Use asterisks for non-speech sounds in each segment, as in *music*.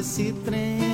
desse trem,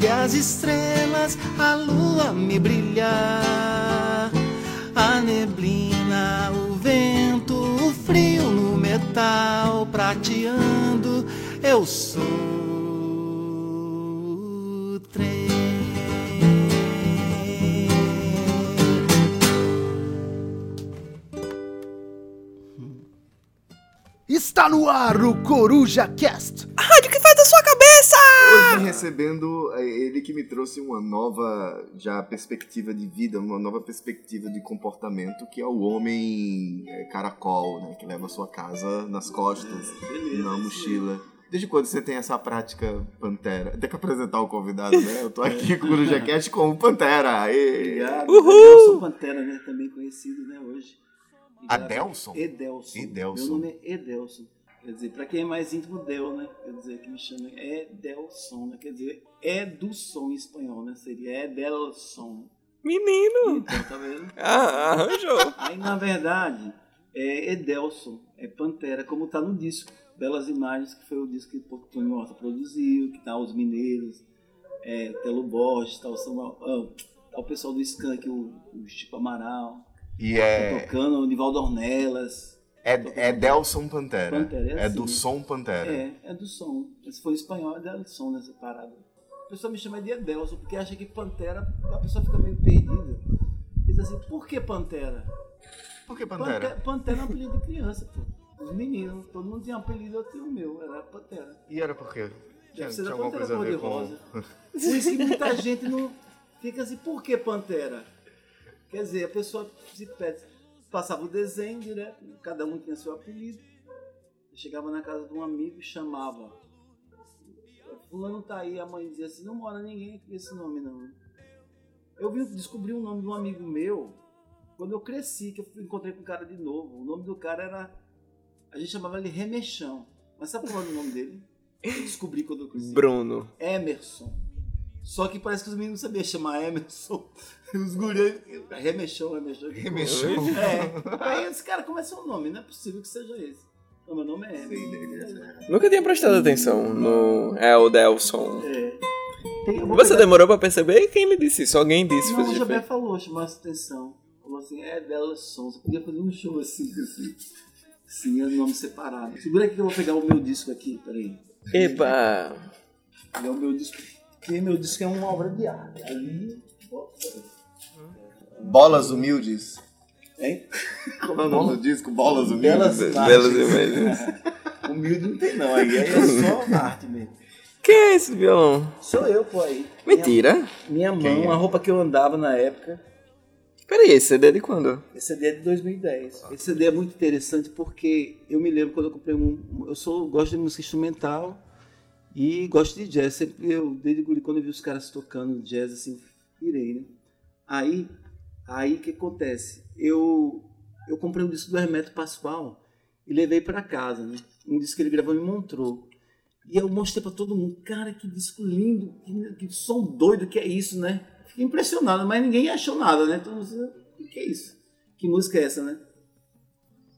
Sob as estrelas a lua me brilhar. A neblina, o vento, o frio no metal prateando. Eu sou o trem. Está no ar o Coruja Cast. Hoje recebendo é, ele que me trouxe uma nova já perspectiva de vida, uma nova perspectiva de comportamento, que é o homem é, caracol, né? Que leva a sua casa nas costas, na mochila. Desde quando você tem essa prática pantera? Tem que apresentar o convidado, né? Eu tô aqui com o Cast como pantera. Aê! Obrigado. Uhul! Edelson Pantera, né? Também conhecido, né, hoje. Obrigado. Adelson? Edelson. Edelson. Meu nome é Edelson. Quer dizer, pra quem é mais íntimo, Del, né? Quer dizer, que me chama Edelson, né? Quer dizer, é do som em espanhol, né? Seria Edelson. Menino! Então, tá vendo? *laughs* Ah, arranjou. Aí, na verdade, é Edelson, é Pantera, como tá no disco. Belas Imagens, que foi o disco que o Tony Horta produziu, que tá os mineiros, é, Telo Borges, tá o, Samuel, ah, tá o pessoal do Skank, o, o Chico Amaral, E tá é, tocando, o Nivaldo Ornelas. É, é Delson Pantera. Pantera, é É assim. do som Pantera. É, é do som. Se for espanhol, é Edelson nessa parada. A pessoa me chama de Edelson, porque acha que Pantera, a pessoa fica meio perdida. Diz assim, por que Pantera? Por que Pantera, Pantera? Pantera é um apelido de criança, pô. Os meninos, todo mundo tinha um apelido, eu tinha o meu, era Pantera. E era por quê? Tinha, Deve ser tinha da Pantera coisa a ver com... Cor-de-Rosa. Por isso que muita gente não fica assim, por que Pantera? Quer dizer, a pessoa se pede, passava o desenho direto, cada um tinha seu apelido. Eu chegava na casa de um amigo e chamava. Fulano tá aí, a mãe dizia assim, não mora ninguém com esse nome não. Eu vim descobrir o nome de um amigo meu quando eu cresci, que eu encontrei com um cara de novo. O nome do cara era. A gente chamava ele Remexão. Mas sabe qual era o nome dele? Eu descobri quando eu cresci. Bruno. Emerson. Só que parece que os meninos não sabiam chamar Emerson. *laughs* Os gurias. Remexão, remexão. Remexão. É. Aí esse cara começa o nome, não é possível que seja esse. Não, meu nome é Emerson. Nunca tinha prestado atenção no. É o Delson. É. Vou Você pegar- demorou pra perceber? Quem lhe disse isso? Alguém disse, Não, o Jabé falou, chamou a atenção. Falou assim, é Delson. Você podia fazer um show assim, assim. Sim, é nome separado. Segura aqui que eu vou pegar o meu disco aqui, peraí. Epa! Pegar o meu disco. Porque meu disco é uma obra de arte. Ali. Bolas Humildes. Hein? Como é o nome do disco? Bolas Humildes. Belas Belas imagens. imagens. Humilde não tem não, aí é só arte mesmo. Quem é esse violão? Sou eu, pô, aí. Mentira! Minha, minha mão, é? a roupa que eu andava na época. Peraí, esse CD é de quando? Esse CD é de 2010. Esse CD é muito interessante porque eu me lembro quando eu comprei um. Eu sou, gosto de música instrumental E gosto de jazz. Sempre eu, desde guri, quando eu vi os caras tocando jazz, assim, pirei, né? Aí, aí o que acontece? Eu, eu comprei um disco do Hermeto Pascoal e levei para casa, né? Um disco que ele gravou em Montreux. E eu mostrei para todo mundo, cara, que disco lindo, que, que som doido que é isso, né? Fiquei impressionado, mas ninguém achou nada, né? Então, o que é isso? Que música é essa, né?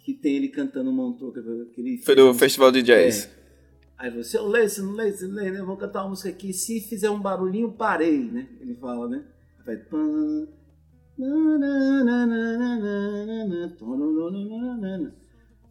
Que tem ele cantando Montreux. Aquele Foi do Festival de Jazz. É. Aí você, eu leio, se não leio, se não leio, né? Eu vou cantar uma música aqui. Se fizer um barulhinho, parei, né? Ele fala, né? Vai.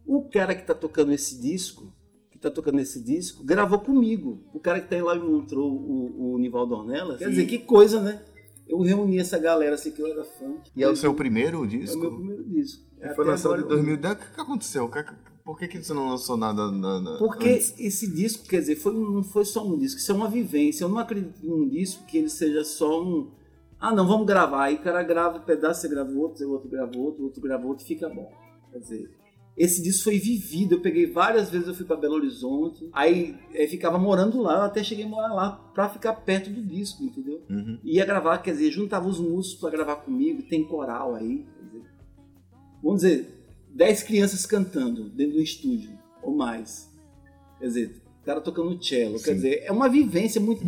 O cara que tá tocando esse disco, que tá tocando esse disco, gravou comigo. O cara que tá lá e montrou o, o Nivaldo Ornelas. Quer dizer, que coisa, né? Eu reuni essa galera assim que eu era fã. E é o seu primeiro É o disco? meu primeiro disco. E foi lançado em eu- 2000. O que, aconteceu? O que- Por que, que você não lançou nada na, na- Porque antes? esse disco, quer dizer, foi, não foi só um disco, isso é uma vivência. Eu não acredito num disco que ele seja só um. Ah, não, vamos gravar. Aí o cara grava um pedaço, você grava outro, o outro grava outro, o outro grava outro, fica bom. Quer dizer, esse disco foi vivido. Eu peguei várias vezes, eu fui para Belo Horizonte, aí eh, ficava morando lá, até cheguei a morar lá pra ficar perto do disco, entendeu? Uhum. Ia gravar, quer dizer, juntava os músicos para gravar comigo, tem coral aí. quer dizer, vamos dizer, 10 crianças cantando dentro do estúdio, ou mais. Quer dizer, o cara tocando cello. Sim. Quer dizer, é uma vivência muito.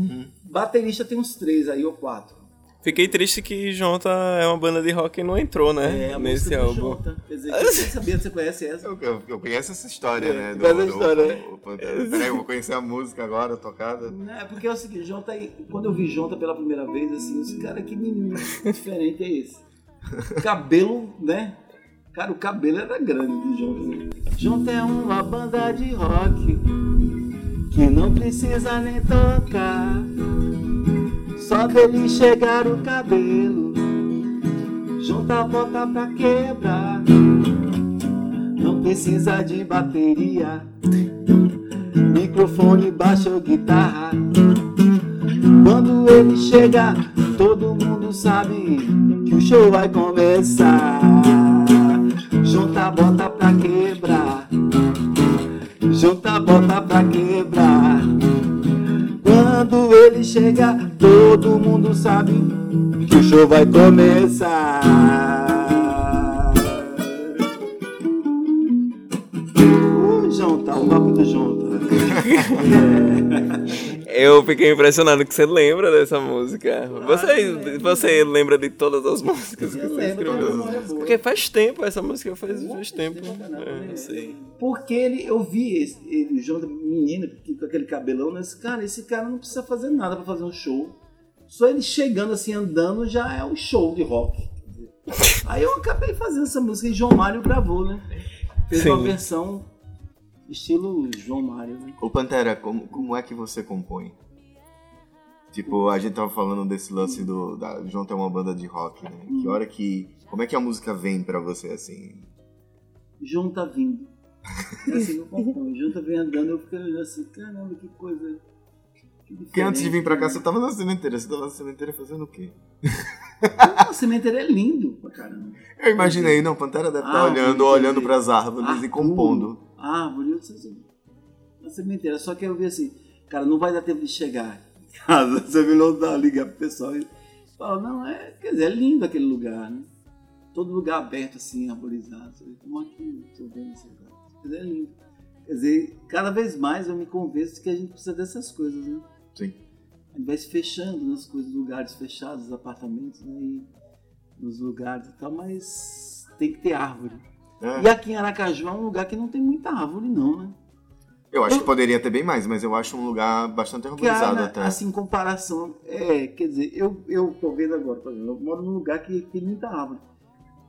Baterista tem uns três aí, ou quatro. Fiquei triste que Jonta é uma banda de rock e não entrou, né? É, a nesse música do álbum. Jota. Quer dizer, você sabia, você conhece essa? Eu, eu, eu conheço essa história, É, né? conhece a história, né? o- o- Peraí, eu vou conhecer a música agora, tocada. Não, É porque é o seguinte, Jonta, quando eu vi Jonta pela primeira vez, assim, esse cara, que menino diferente é esse? *laughs* Cabelo, né? Cara, o cabelo era grande de Jonta. né? Jonta é uma banda de rock que não precisa nem tocar. Só dele chegar o cabelo, Jonta bota pra quebrar. Não precisa de bateria microfone, baixo ou guitarra. Quando ele chega, todo mundo sabe que o show vai começar. Junta, bota pra quebrar. Junta, bota pra quebrar. Quando ele chega, todo mundo sabe que o show vai começar. Ô, Jonta, o papo do Jonta. *laughs* Eu fiquei impressionado que você lembra dessa música. Você, você lembra de todas as músicas que Eu você tem uma escreveu? Porque faz tempo, essa música faz, faz tempo. É, sei. Porque ele, eu vi esse, ele, o João, menino, que- com aquele cabelão, né? Esse cara, esse cara não precisa fazer nada pra fazer um show. Só ele chegando assim, andando, já é um show de rock. Aí eu acabei fazendo essa música e João Mário gravou, né? Fez Sim. uma versão estilo João Mário, né? Ô Pantera, como, como é que você compõe? Tipo, a gente tava falando desse lance do. Da, João tem uma banda de rock, né? Que hora que. Como é que a música vem pra você assim? João tá vindo. É *laughs* assim eu componho. João tá vem andando, eu fico olhando assim, caramba, que coisa. que Porque antes de vir pra cá, você tava na sementeira. Você tava na sementeira fazendo o quê? Não, o cemitério é lindo pra caramba. Eu imaginei, não, Pantera deve estar Ah, olhando, sim, olhando entendi. pras árvores e Arthur, compondo. Árvore, eu sei se- na cemitério. Só que eu vi assim, cara, não vai dar tempo de chegar em *laughs* casa. Você não dá ligar pro pessoal e fala, não, é, quer dizer, é lindo aquele lugar, né? Todo lugar aberto assim, arborizado. Como aqui, tô vendo esse lugar. Quer dizer, é lindo. Quer dizer, cada vez mais eu me convenço de que a gente precisa dessas coisas, né? Sim. A gente vai se fechando nas coisas, lugares fechados, apartamentos, né? E nos lugares e tal, mas tem que ter árvore. É. E aqui em Aracaju é um lugar que não tem muita árvore, não, né? Eu acho que poderia ter bem mais, mas eu acho um lugar bastante arborizado Cara, até. assim, em comparação, é, quer dizer, eu, eu tô vendo agora, por exemplo, eu moro num lugar que tem muita árvore.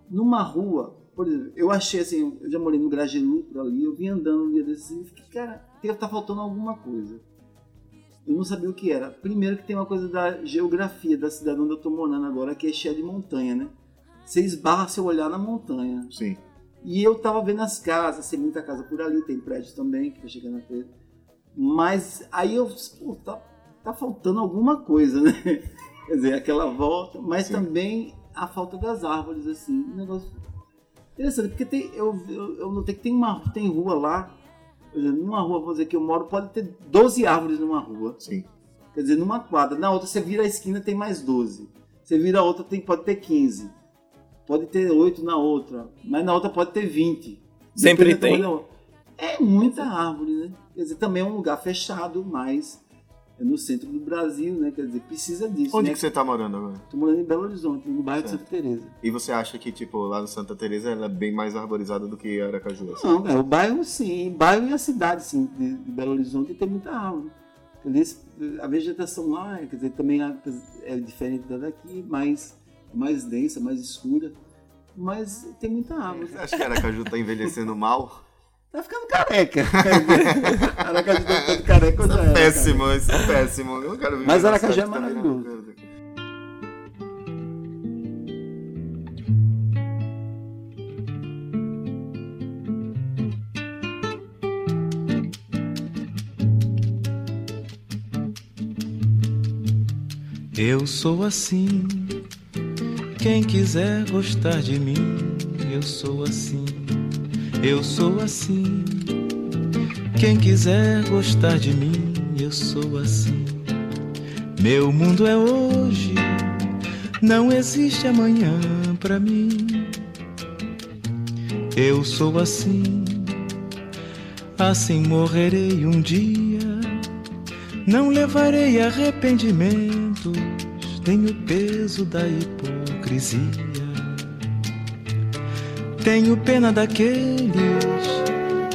Numa rua, por exemplo, eu achei assim, eu já morei no Gragelu por ali, eu vim andando um dia desse e fiquei, cara, deve estar faltando alguma coisa. Eu não sabia o que era. Primeiro que tem uma coisa da geografia da cidade onde eu tô morando agora, que é cheia de montanha, né? Você esbarra seu olhar na montanha. Sim. E eu tava vendo as casas, tem muita casa por ali, tem prédios também, que tá chegando a ter. Mas aí eu, pô, tá, tá faltando alguma coisa, né? *laughs* Quer dizer, aquela volta, mas Sim. também a falta das árvores, assim. Um negócio interessante, porque tem, eu, eu, eu notei que tem, uma, tem rua lá, Por exemplo, numa rua, vou dizer que eu moro, pode ter 12 árvores numa rua. Sim. Quer dizer, numa quadra. Na outra, você vira a esquina, tem mais 12. Você vira a outra, tem, pode ter 15. Pode ter 8 na outra. Mas na outra pode ter 20. Sempre tem? É muita árvore, né? Quer dizer, também é um lugar fechado, mas é no centro do Brasil, né? Quer dizer, precisa disso, Onde né? que você tá morando agora? Tô morando em Belo Horizonte, no bairro de Certo. Santa Teresa. E você acha que, tipo, lá no Santa Teresa ela é bem mais arborizada do que Aracaju? assim? Não, é, o bairro sim, o bairro e a cidade sim, de, de Belo Horizonte tem muita árvore. Entendeu? A vegetação lá, quer dizer, também é- diferente da daqui, mas mais densa, mais escura. Mas tem muita árvore. Você acha que Aracaju tá envelhecendo mal? *laughs* Tá ficando careca. *laughs* Aracaju tá ficando careca, eu já era, péssimo, isso é péssimo. Eu não quero Mas Aracaju é que tá maravilhoso. Eu sou assim. Quem quiser gostar de mim, eu sou assim. Eu sou assim. Quem quiser gostar de mim, eu sou assim. Meu mundo é hoje, não existe amanhã pra mim. Eu sou assim. Assim morrerei um dia. Não levarei arrependimentos, nem o peso da Tenho pena daqueles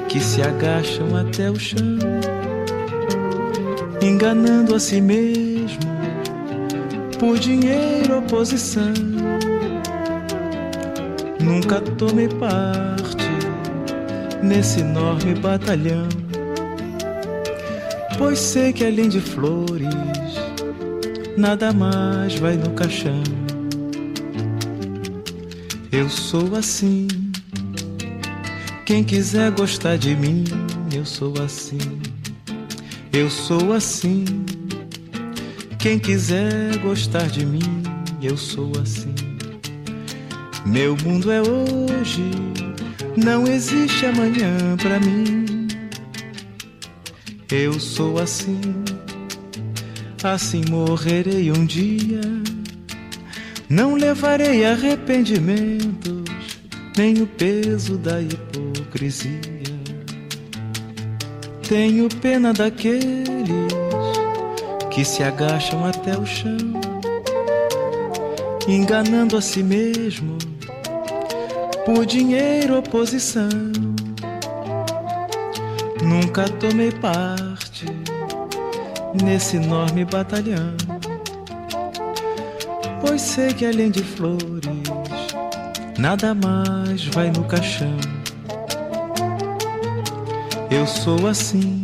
que se agacham até o chão, enganando a si mesmo por dinheiro ou posição. Nunca tomei parte nesse enorme batalhão pois sei que além de flores, nada mais vai no caixão. Eu sou assim. Quem quiser gostar de mim, eu sou assim. Eu sou assim. Quem quiser gostar de mim, eu sou assim. Meu mundo é hoje, não existe amanhã pra mim. Eu sou assim, assim morrerei um dia. Não levarei arrependimentos, nem o peso da hipocrisia. Tenho pena daqueles que se agacham até o chão, enganando a si mesmo por dinheiro ou posição. Nunca tomei parte nesse enorme batalhão. Pois sei que além de flores, nada mais vai no caixão. Eu sou assim.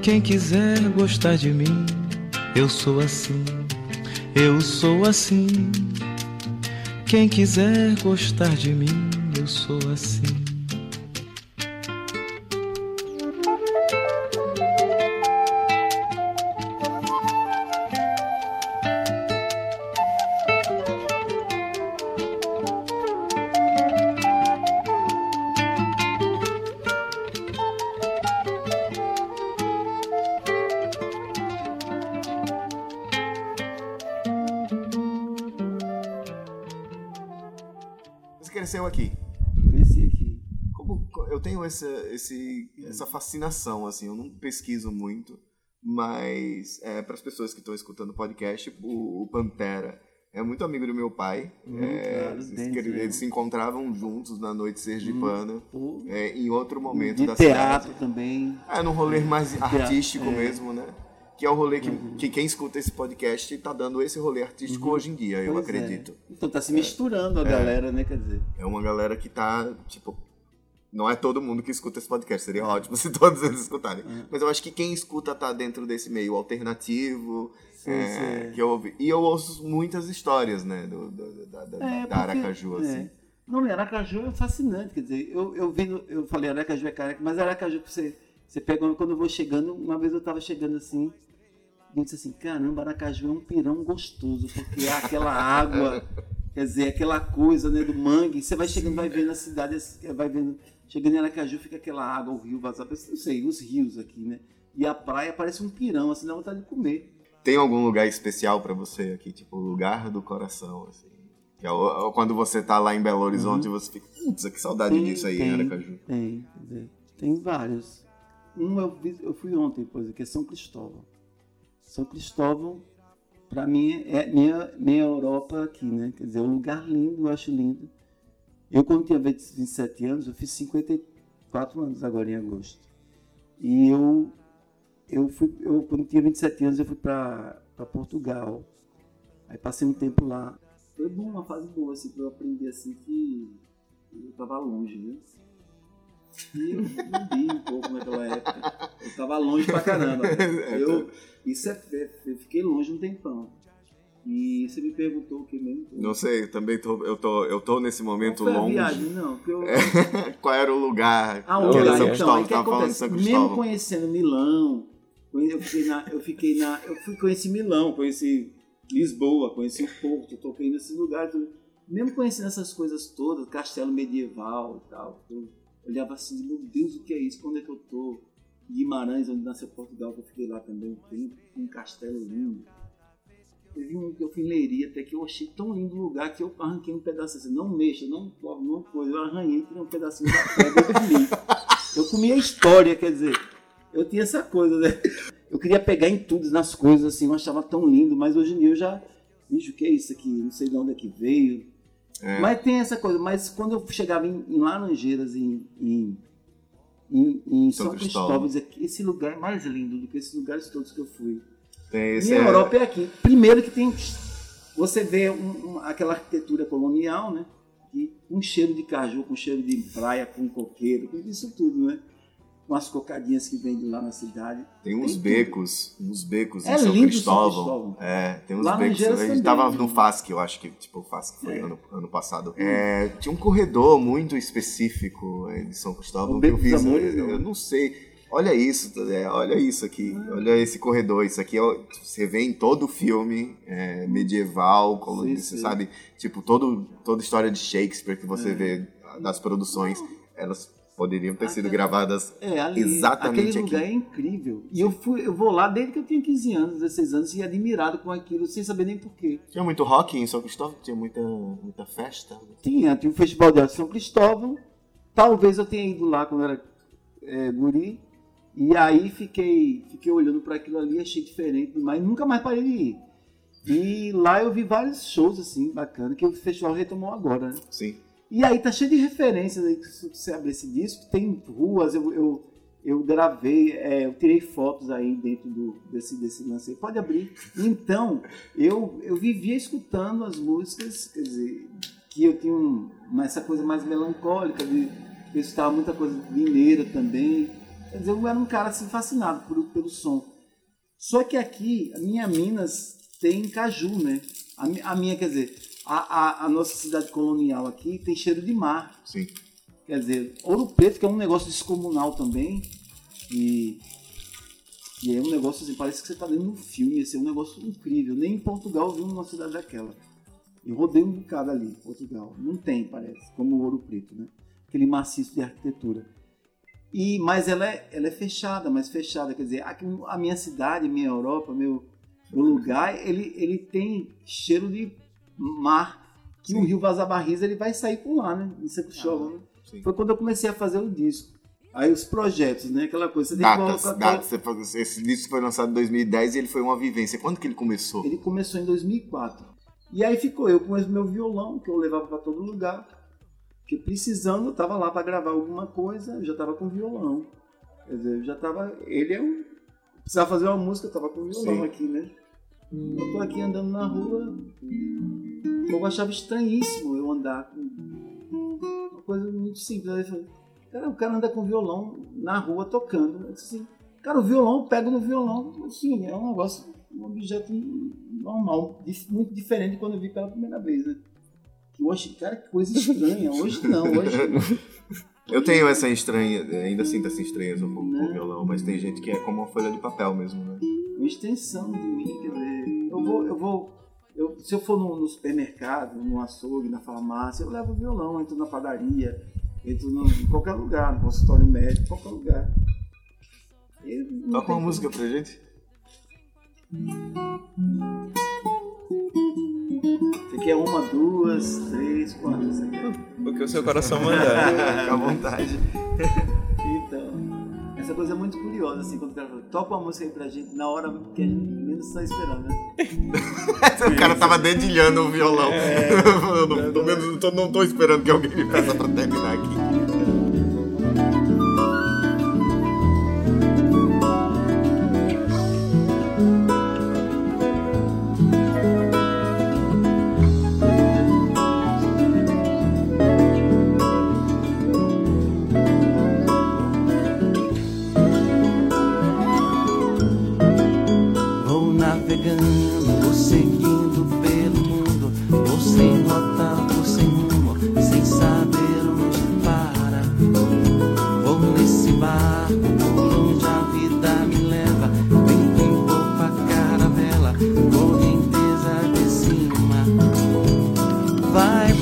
Quem quiser gostar de mim, eu sou assim. Eu sou assim. Quem quiser gostar de mim, eu sou assim. Fascinação, assim, eu não pesquiso muito, mas é, para as pessoas que estão escutando o podcast, o, o Pantera é muito amigo do meu pai. Uhum, é, claro, eles, eles sim. se encontravam juntos na noite sergipana, Pô, é, em outro momento de da teatro cidade. também. É, num rolê mais Teatro, artístico é. Uhum. mesmo, né? Que é o rolê que, que quem escuta esse podcast tá dando esse rolê artístico hoje em dia, eu Pois é. acredito. Então tá se misturando a galera, né? Quer dizer. É uma galera que tá, tipo. Não é todo mundo que escuta esse podcast, seria ótimo *laughs* se todos eles escutarem. É. Mas eu acho que quem escuta tá dentro desse meio alternativo. Sim, é, sim. Que eu ouvi. E eu ouço muitas histórias, né, do, do- da, da, É, da Aracaju, porque- assim. é. Não, Aracaju é fascinante, quer dizer, eu, eu vendo, eu falei Aracaju é careca, mas Aracaju, você, você pega, quando eu vou chegando, uma vez eu tava chegando assim, e eu disse assim, caramba, Aracaju é um pirão gostoso, porque é aquela água *laughs* Quer dizer, aquela coisa né, do mangue, você vai chegando, vai vendo a cidade, vai vendo. Chegando em Aracaju, fica aquela água, o rio vazado, não sei, os rios aqui, né? E a praia parece um pirão, assim, dá vontade de comer. Tem algum lugar especial para você aqui, tipo, o lugar do coração, assim? Que é é quando você tá lá em Belo Horizonte, você fica, putz, que saudade Tem, disso aí tem, em Aracaju. Tem, quer dizer, tem vários. Um eu, eu fui ontem, por exemplo, que é São Cristóvão. São Cristóvão, para mim, é minha, minha Europa aqui, né? Quer dizer, é um lugar lindo, eu acho lindo. Eu, quando tinha 20 27 anos, eu fiz 54 anos agora em agosto. E eu, eu fui, eu, quando tinha 27 anos, eu fui para Portugal. Aí passei um tempo lá. Foi bom, uma fase boa, assim, pra eu aprender assim que eu tava longe, né? E eu vivi um pouco naquela época. Eu tava longe pra caramba. *laughs* Eu, isso é, é- eu fiquei longe um tempão. E você me perguntou o que mesmo? Não sei, também tô, eu, tô, eu tô nesse momento longe. viagem? Não, eu... *laughs* Qual era o lugar? Ah, um Era São então, Cristóvão, aí o que tava falando de? São Mesmo Cristóvão. conhecendo Milão, eu fiquei na, eu fiquei na, eu fui conheci Milão, conheci Lisboa, conheci o Porto, toquei nesses lugares, mesmo conhecendo essas coisas todas, castelo medieval e tal, eu olhava assim, meu Deus, o que é isso? Quando é que eu tô? Guimarães, onde nasceu Portugal, que eu fiquei lá também, tem um castelo lindo. Teve um que eu fui em Leiria, até que eu achei tão lindo o lugar que eu arranquei um pedaço assim, não mexa, não toque, não coisa, eu arranhei tirei um pedacinho da pedra e comi. Eu comi a história, quer dizer, eu tinha essa coisa, né? Eu queria pegar em tudo, nas coisas, assim, eu achava tão lindo, mas hoje em dia eu já, bicho, o que é isso aqui? Não sei de onde é que veio. É. Mas tem essa coisa, mas quando eu chegava em, em Laranjeiras, em, em, em, em São São Cristóvão. Cristóvão, dizia que esse lugar é mais lindo do que esses lugares todos que eu fui. Tem esse Minha é- Europa é aqui. Primeiro que tem. Você vê um- um- aquela arquitetura colonial, né? E um cheiro de caju, com cheiro de praia, com coqueiro, com isso tudo, né? Com as cocadinhas que vêm de lá na cidade. Tem uns Tem becos, uns becos É em São Cristóvão. São Cristóvão. É, tem uns Lá becos. A gente também. tava no FASC, eu acho que, tipo, o FASC foi É. ano, ano passado. É, tinha um corredor muito específico é, de São Cristóvão O que eu fiz. Amores, eu, não. eu não sei. Olha isso, é, olha isso aqui. Olha esse corredor. Isso aqui ó, você vê em todo filme é, medieval, colonial, Sim, você sim. sabe? Tipo, todo, toda história de Shakespeare que você É. vê das produções, elas poderiam ter sido gravadas É, ali. Exatamente Aquele lugar aqui. é incrível. E eu, fui, eu vou lá desde que eu tinha 15 anos, 16 anos, e admirado com aquilo, sem saber nem porquê. Tinha muito rock em São Cristóvão? Tinha muita, muita festa? Tinha, tinha o Festival de São Cristóvão. Talvez eu tenha ido lá quando eu era é, guri. E aí fiquei, fiquei olhando para aquilo ali, achei diferente demais. Nunca mais parei de ir. E lá eu vi vários shows assim, bacana, que o festival retomou agora, né? Sim. E aí tá cheio de referências aí, se você abrir esse disco, tem ruas, eu, eu, eu gravei, é, eu tirei fotos aí dentro do, desse, desse lance aí. Pode abrir. Então, eu, eu vivia escutando as músicas, quer dizer, que eu tinha um, essa coisa mais melancólica, de, eu escutava muita coisa mineira também. Quer dizer, eu era um cara assim, fascinado por, pelo som. Só que aqui, a minha Minas tem caju, né? A, a minha, quer dizer, a, a, a nossa cidade colonial aqui tem cheiro de mar. Sim. Quer dizer, Ouro Preto, que é um negócio descomunal também, e, e é um negócio assim, parece que você está de um filme, assim, é um negócio incrível. Nem em Portugal eu vi uma cidade daquela. Eu rodei um bocado ali, Portugal. Não tem, parece, como o Ouro Preto, né? Aquele maciço de arquitetura. E, mas ela é, ela é fechada, mais fechada. Quer dizer, aqui, a minha cidade, minha Europa, meu, meu lugar, ele, ele tem cheiro de mar. Que o Sim. rio Vazabarris ele vai sair por lá, né? Em São Cristóvão, né? Sim. Foi quando eu comecei a fazer o disco. Aí os projetos, né? Aquela coisa. Você Datas, datas. Esse disco foi lançado em 2010 e ele foi uma vivência. Quando que ele começou? Ele começou em 2004. E aí ficou eu com esse meu violão, que eu levava para todo lugar. Porque precisando, eu tava lá para gravar alguma coisa, eu já tava com violão. Quer dizer, eu já tava. Ele é um. Precisava fazer uma música, eu tava com violão Sim. aqui, né? Eu tô aqui andando na rua. Eu achava estranhíssimo eu andar com uma coisa muito simples. Aí eu falei, cara, o cara anda com violão na rua tocando. Eu disse assim, cara, o violão, eu pego no violão, assim, é um negócio, um objeto normal, muito diferente de quando eu vi pela primeira vez, né? Achei, cara, que coisa estranha. Hoje não, hoje. *laughs* Eu tenho essa estranha, ainda sinto essa estranheza um pouco com Né? o violão, mas tem gente que é como uma folha de papel mesmo, né? uma extensão de mim, quer dizer, eu vou, eu vou, Eu, se eu for no, no supermercado, no açougue, na farmácia, eu levo o violão, entro na padaria, entro no, em qualquer lugar, no consultório médico, qualquer lugar. Toca uma música pra gente. Você quer uma, duas, três, quantas você quer? O que o seu coração mandar. *laughs* Fica à vontade. Então, essa coisa é muito curiosa, assim, quando o cara fala, toca uma música aí pra gente na hora que a gente menos está esperando, né? *laughs* o cara tava dedilhando o violão. *laughs* eu não, pelo menos não tô, não tô esperando que alguém me peça pra terminar aqui.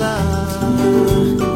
Vai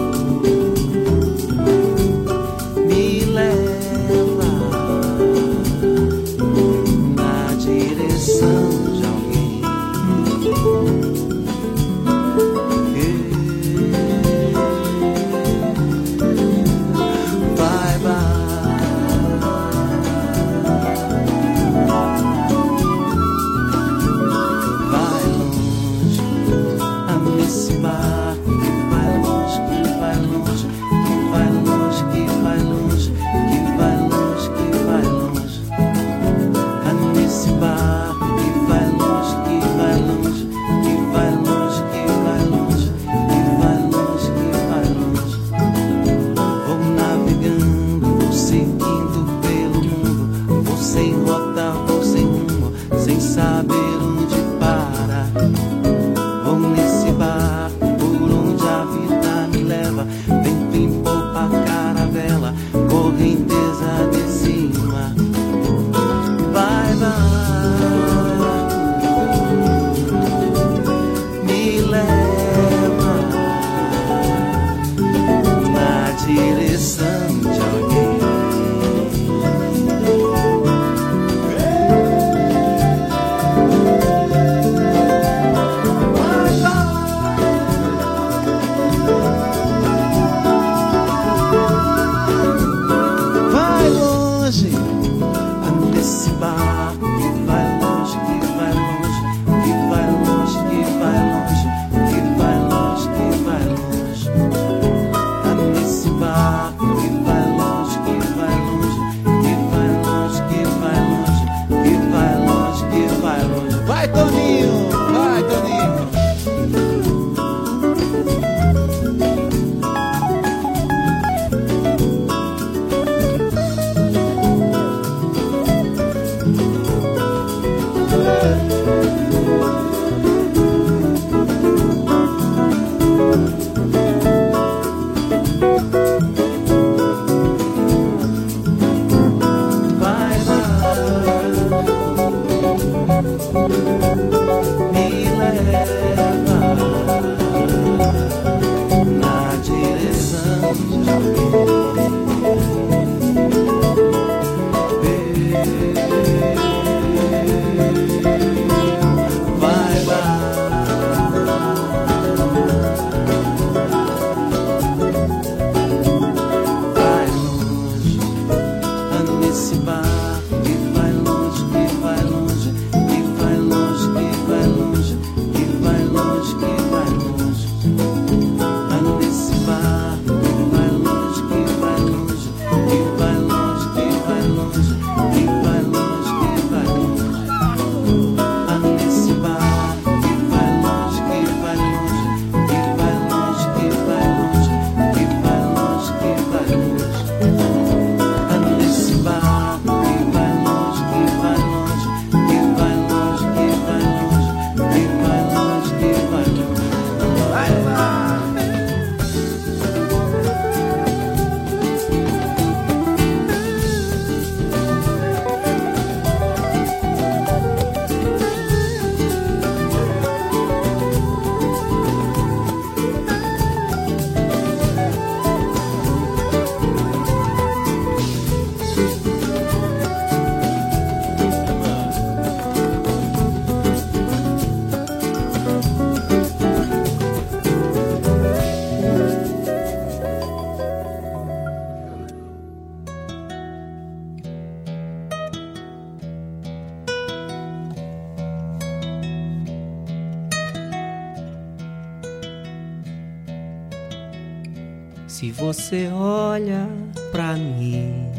você olha pra mim,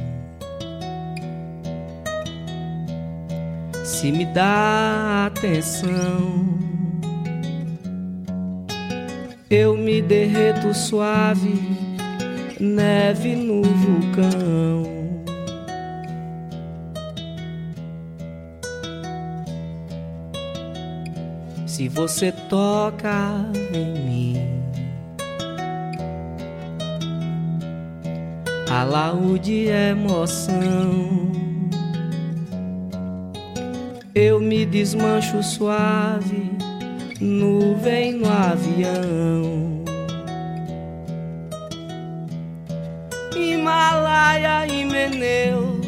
se me dá atenção, eu me derreto suave, neve no vulcão. Se você toca em mim, alaúde emoção. Eu me desmancho suave, nuvem no avião. Himalaia e Meneu,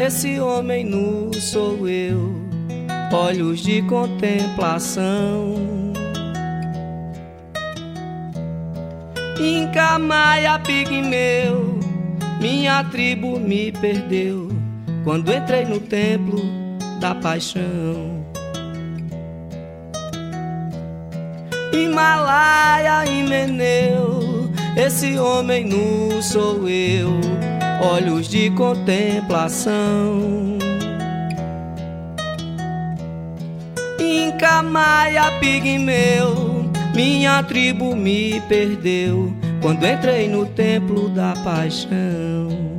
esse homem nu sou eu, olhos de contemplação. Inca, Maia, Pigmeu, minha tribo me perdeu quando entrei no templo da paixão. Himalaia e Meneu, esse homem nu sou eu, olhos de contemplação. Inca, Maia, Pigmeu, minha tribo me perdeu quando entrei no templo da paixão.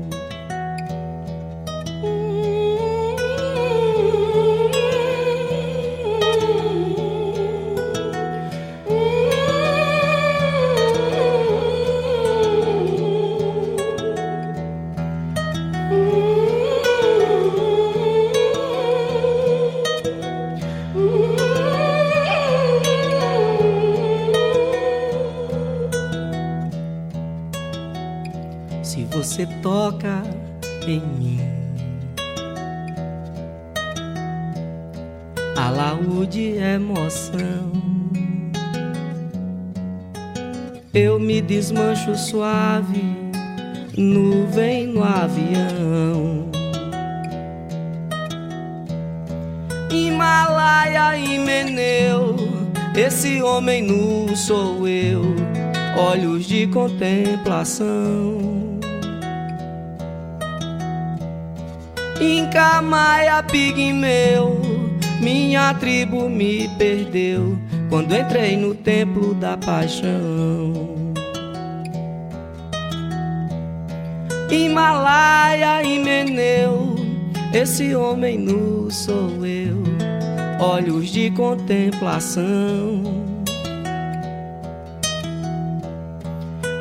Desmancho suave, nuvem no avião. Himalaia e Meneu, esse homem nu sou eu, olhos de contemplação. Inca, Maia, Pigmeu, minha tribo me perdeu quando entrei no templo da paixão. Himalaia e Meneu, esse homem nu sou eu, olhos de contemplação.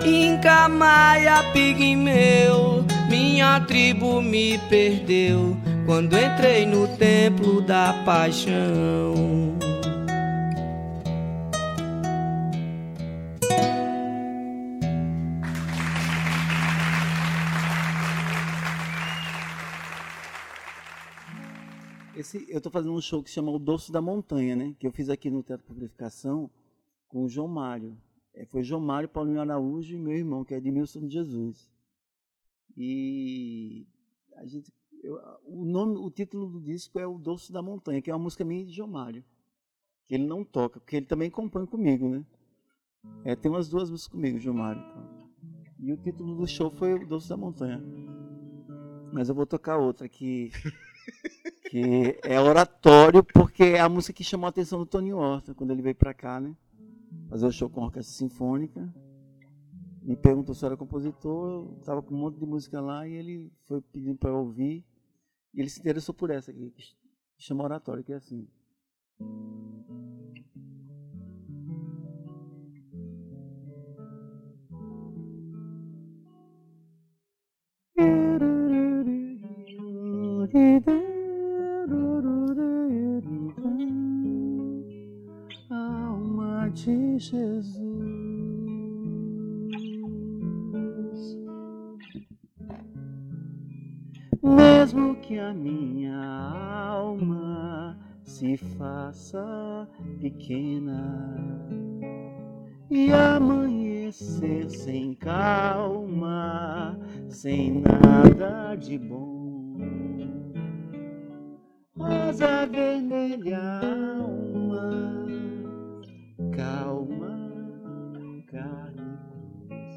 Inca, Maia, Pigmeu, minha tribo me perdeu quando entrei no templo da paixão. Esse, eu tô fazendo um show que chama O Doce da Montanha, né? Que eu fiz aqui no Teatro Purificação com o João Mário. É, foi João Mário, Paulinho Araújo e meu irmão, que é Edmilson de Jesus. E a gente, eu, o nome, o título do disco é O Doce da Montanha, que é uma música minha de João Mário. Que ele não toca, porque ele também compõe comigo, né? É, tem umas duas músicas comigo, João Mário. Então. E o título do show foi O Doce da Montanha. Mas eu vou tocar outra que *laughs* que é oratório porque é a música que chamou a atenção do Tony Horta quando ele veio para cá, né? Fazer o show com a orquestra sinfônica. Me perguntou se eu era compositor, estava com um monte de música lá e ele foi pedindo para ouvir. E ele se interessou por essa aqui, que chama oratório, que é assim. Alma de Jesus, mesmo que a minha alma se faça pequena e amanhecer sem calma, sem nada de bom. Rosa vermelha, alma, Calma, carne cruz,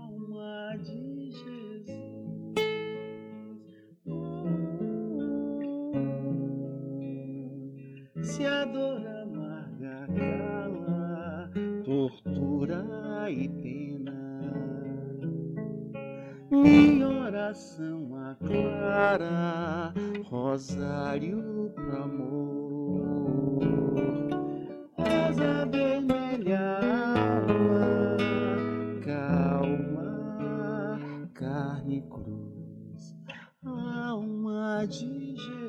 alma de Jesus. Se a dor amarga cala, tortura e pena, minha oração aclara, rosário. Carne cruz, alma de Jesus.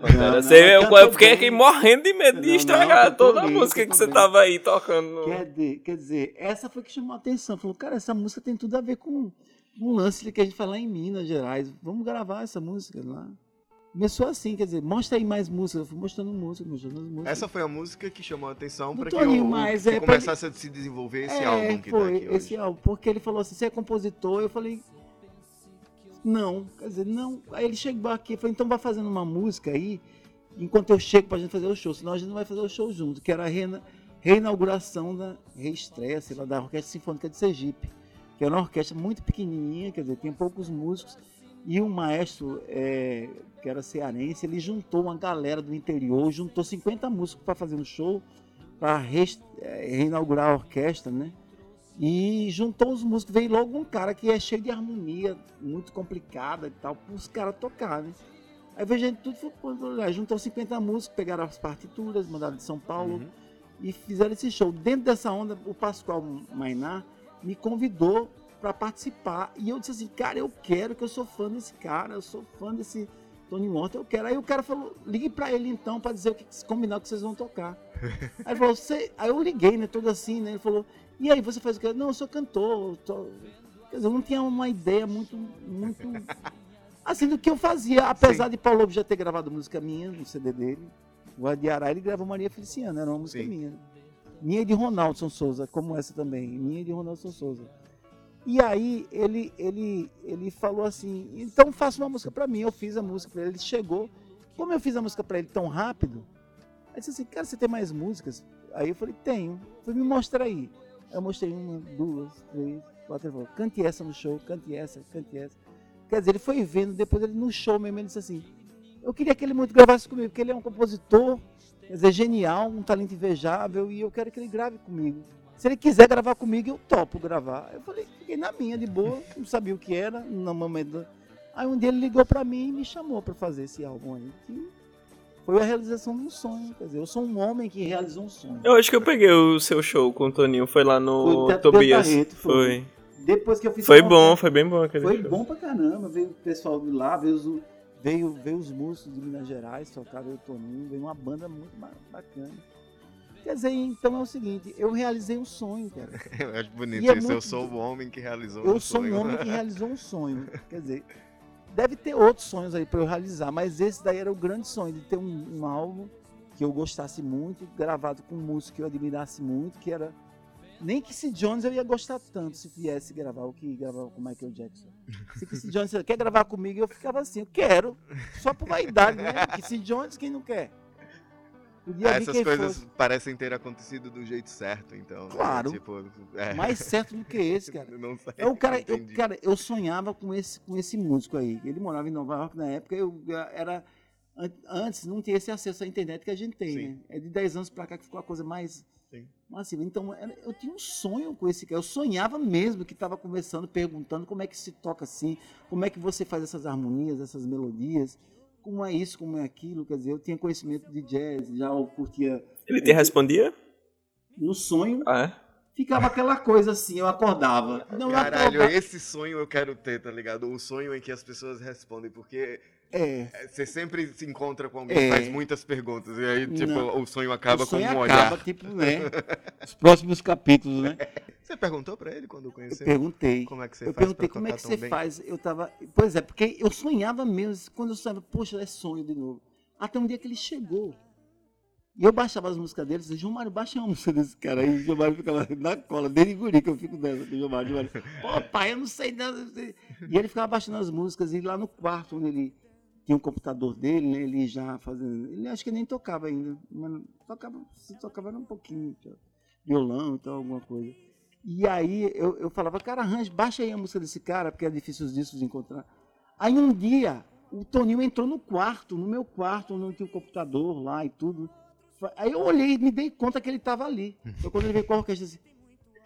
Não, Pantera. não, Você, eu, eu fiquei aqui morrendo de medo de Não, estragar toda a bem, música que você bem. tava aí tocando. no- Quer dizer, quer dizer, essa foi que chamou a atenção. Falou, cara, essa música tem tudo a ver com um lance que a gente faz lá em Minas Gerais. Vamos gravar essa música lá. Começou assim, quer dizer, mostra aí mais música. Eu fui mostrando música, mostrando as músicas. Essa foi a música que chamou a atenção para que, o- mas que é pra- começasse a se desenvolver esse é, álbum que foi, tá aqui esse hoje. álbum. Porque ele falou assim, você é compositor? Eu falei, não. Quer dizer, não. Aí ele chegou aqui e falou, então vai fazendo uma música aí, enquanto eu chego pra gente fazer o show. Senão a gente não vai fazer o show junto. Que era a reina- reinauguração da reestreia, sei lá, da Orquestra Sinfônica de Sergipe. Que era uma orquestra muito pequenininha, quer dizer, tinha poucos músicos. E um maestro, é, que era cearense, ele juntou uma galera do interior, juntou 50 músicos para fazer um show, para reinaugurar a orquestra, né? E juntou os músicos, veio logo um cara que é cheio de harmonia, muito complicada e tal, para os caras tocar, né? Aí veio gente tudo, foi- foi- juntou 50 músicos, pegaram as partituras, mandaram de São Paulo Uhum. e fizeram esse show. Dentro dessa onda, o Pascoal Mainá me convidou para participar. E eu disse assim, cara, eu quero, que eu sou fã desse cara, eu sou fã desse Tony Morton, eu quero. Aí o cara falou, ligue para ele então para dizer o que combinar o que vocês vão tocar. *laughs* Aí ele falou, você... aí eu liguei, né, todo assim, né? Ele falou, e aí você faz o quê? Não, eu sou cantor. eu tô-" Quer dizer, eu não tinha uma ideia muito, muito *laughs* assim do que eu fazia, apesar de Paulo Lobo já ter gravado música minha no CD dele. O Adiará ele gravou Maria Feliciana, era uma música Sim. minha. Minha de Ronaldson Souza, como essa também. Minha de Ronaldson Souza. E aí ele, ele, ele falou assim, então faça uma música pra mim. Eu fiz a música pra ele, ele chegou. Como eu fiz a música pra ele tão rápido, aí disse assim, cara, você tem mais músicas? Aí eu falei, tenho. Foi me mostrar aí. Eu mostrei uma, duas, três, quatro. Ele falou, cante essa no show, cante essa, cante essa. Quer dizer, ele foi vendo, depois ele no show mesmo, ele disse assim, eu queria que ele muito gravasse comigo, porque ele é um compositor, quer dizer, genial, um talento invejável, e eu quero que ele grave comigo. Se ele quiser gravar comigo, eu topo gravar. Eu falei, fiquei na minha, de boa, não sabia o que era, no momento. Aí um dia ele ligou pra mim e me chamou pra fazer esse álbum aí. Que foi a realização de um sonho. Quer dizer, eu sou um homem que realizou um sonho. Eu acho que eu peguei o seu show com o Toninho, foi lá Foi no Teatro Tobias. Foi. Foi. Depois que eu fiz Foi bom, foi bem bom aquele Foi show. bom pra caramba. Veio o pessoal de lá, veio os, veio, veio os músicos de Minas Gerais, tocaram o Toninho, veio uma banda muito ba- bacana. Quer dizer, então é o seguinte, eu realizei um sonho, cara. *laughs* Eu acho bonito E é isso. Eu muito- sou o homem que realizou Eu um sou um sonho. homem que *laughs* realizou um sonho. Quer dizer, deve ter outros sonhos aí pra eu realizar, mas esse daí era o grande sonho de ter um, um álbum que eu gostasse muito, gravado com um músico que eu admirasse muito, que era nem que se Jones eu ia gostar tanto se viesse gravar o que gravava com Michael Jackson. Se Quincy Jones quer gravar comigo, eu ficava assim, eu quero, só por vaidade, né? Que se Jones quem não quer. Vir Essas coisas parecem ter acontecido do jeito certo, então. né? Claro. Tipo, é. Mais certo do que esse, cara. *laughs* Não sei. Eu, cara, eu, cara, eu sonhava com esse, com esse músico aí. Ele morava em Nova York na época, eu era. an- Antes não tinha esse acesso à internet que a gente tem, Sim. né? É de 10 anos pra cá que ficou a coisa mais. Sim. massiva. Então, eu tinha um sonho com esse cara. Eu sonhava mesmo que estava conversando, perguntando como é que se toca assim, como é que você faz essas harmonias, essas melodias, como é isso, como é aquilo. Quer dizer, eu tinha conhecimento de jazz, já eu curtia Ele te respondia? no sonho. Ah, é? Ficava aquela coisa assim, eu acordava. Não, eu Caralho, acordava- esse sonho eu quero ter, tá ligado? O sonho em que as pessoas respondem, porque É. é, você sempre se encontra com alguém É. faz muitas perguntas, e aí, tipo, Não. o sonho acaba o sonho com um acaba, olhar. tipo, né? *laughs* Os próximos capítulos, né? Você perguntou pra ele quando Eu conheceu? perguntei. Como é que você eu faz perguntei pra como é que você bem? faz. Eu tava. Pois é, porque eu sonhava mesmo. Quando eu sonhava, poxa, é sonho de novo. Até um dia que ele chegou. E eu baixava as músicas dele, disse, João Mário, baixa uma música desse cara aí. O João Mário ficava na cola, desde guri que eu fico dessa com o João Mário. João Mário, Pô, pai, eu não sei nada. não sei." E ele ficava baixando as músicas, e lá no quarto, onde ele tinha o computador dele, né, ele já fazendo. Ele acho que nem tocava ainda. Mas tocava, se tocava era um pouquinho, tá? violão, então alguma coisa. E aí eu, eu falava, cara, arranja, baixa aí a música desse cara, porque é difícil os discos encontrar. Aí um dia, o Toninho entrou no quarto, no meu quarto, onde tinha o computador lá e tudo. Aí eu olhei e me dei conta que ele estava ali. Foi quando ele veio com a orquestra assim,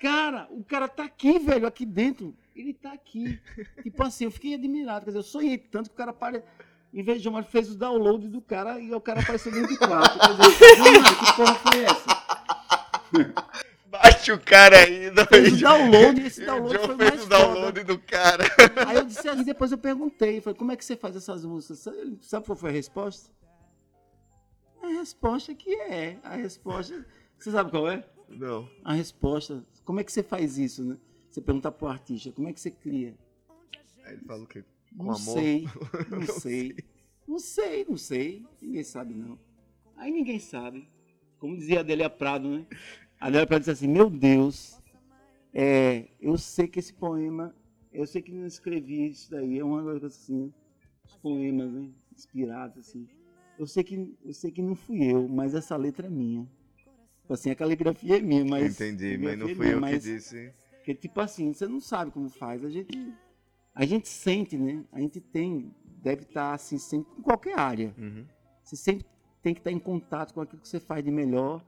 cara, o cara tá aqui, velho, aqui dentro. Ele tá aqui. Tipo assim, eu fiquei admirado. Quer dizer, eu sonhei tanto que o cara pare... Em vez de Gilmar, fez o download do cara e o cara apareceu dentro do quarto. Quer dizer, *laughs* Gilmar, que porra foi essa? *laughs* Baixa o cara aí, não. Fez o *laughs* download esse download foi fez mais o foda. download do cara. Aí eu disse assim, depois eu perguntei, falei, como é que você faz essas músicas? Sabe- Sabe qual foi a resposta? A resposta que é. A resposta. Você sabe qual é? Não. A resposta. Como é que você faz isso, né? Você pergunta pro artista, como é que você cria? Aí ele fala o quê? Com Não amor? sei, *laughs* não sei. Não sei, não sei. Ninguém sabe, não. Aí ninguém sabe. Como dizia a Adélia Prado, né? A Adélia Prado disse assim, meu Deus, é, eu sei que esse poema, eu sei que não escrevi isso daí, é uma coisa assim, os poemas, né? Inspirados, assim. Eu sei que, eu sei que não fui eu, mas essa letra é minha. Tipo Assim, a caligrafia é minha, mas... Entendi, mas não caligrafia é fui minha, eu mas- que disse. porque, tipo assim, você não sabe como faz. A gente, a gente sente, né? A gente tem, deve estar assim, sempre, em qualquer área. Uhum. Você sempre tem que estar em contato com aquilo que você faz de melhor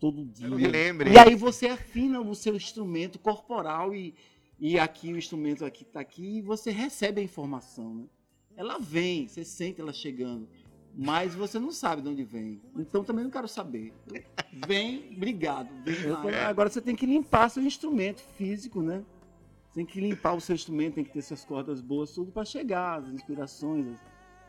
todo dia. Eu me lembre. E aí você afina o seu instrumento corporal e, e aqui o instrumento aqui está aqui e você recebe a informação, né? Ela vem, você sente ela chegando, mas você não sabe de onde vem. Então também não quero saber. Vem, obrigado. Vem lá. Agora você tem que limpar seu instrumento físico, né? Você tem que limpar o seu instrumento, tem que ter suas cordas boas, tudo para chegar, as inspirações, as,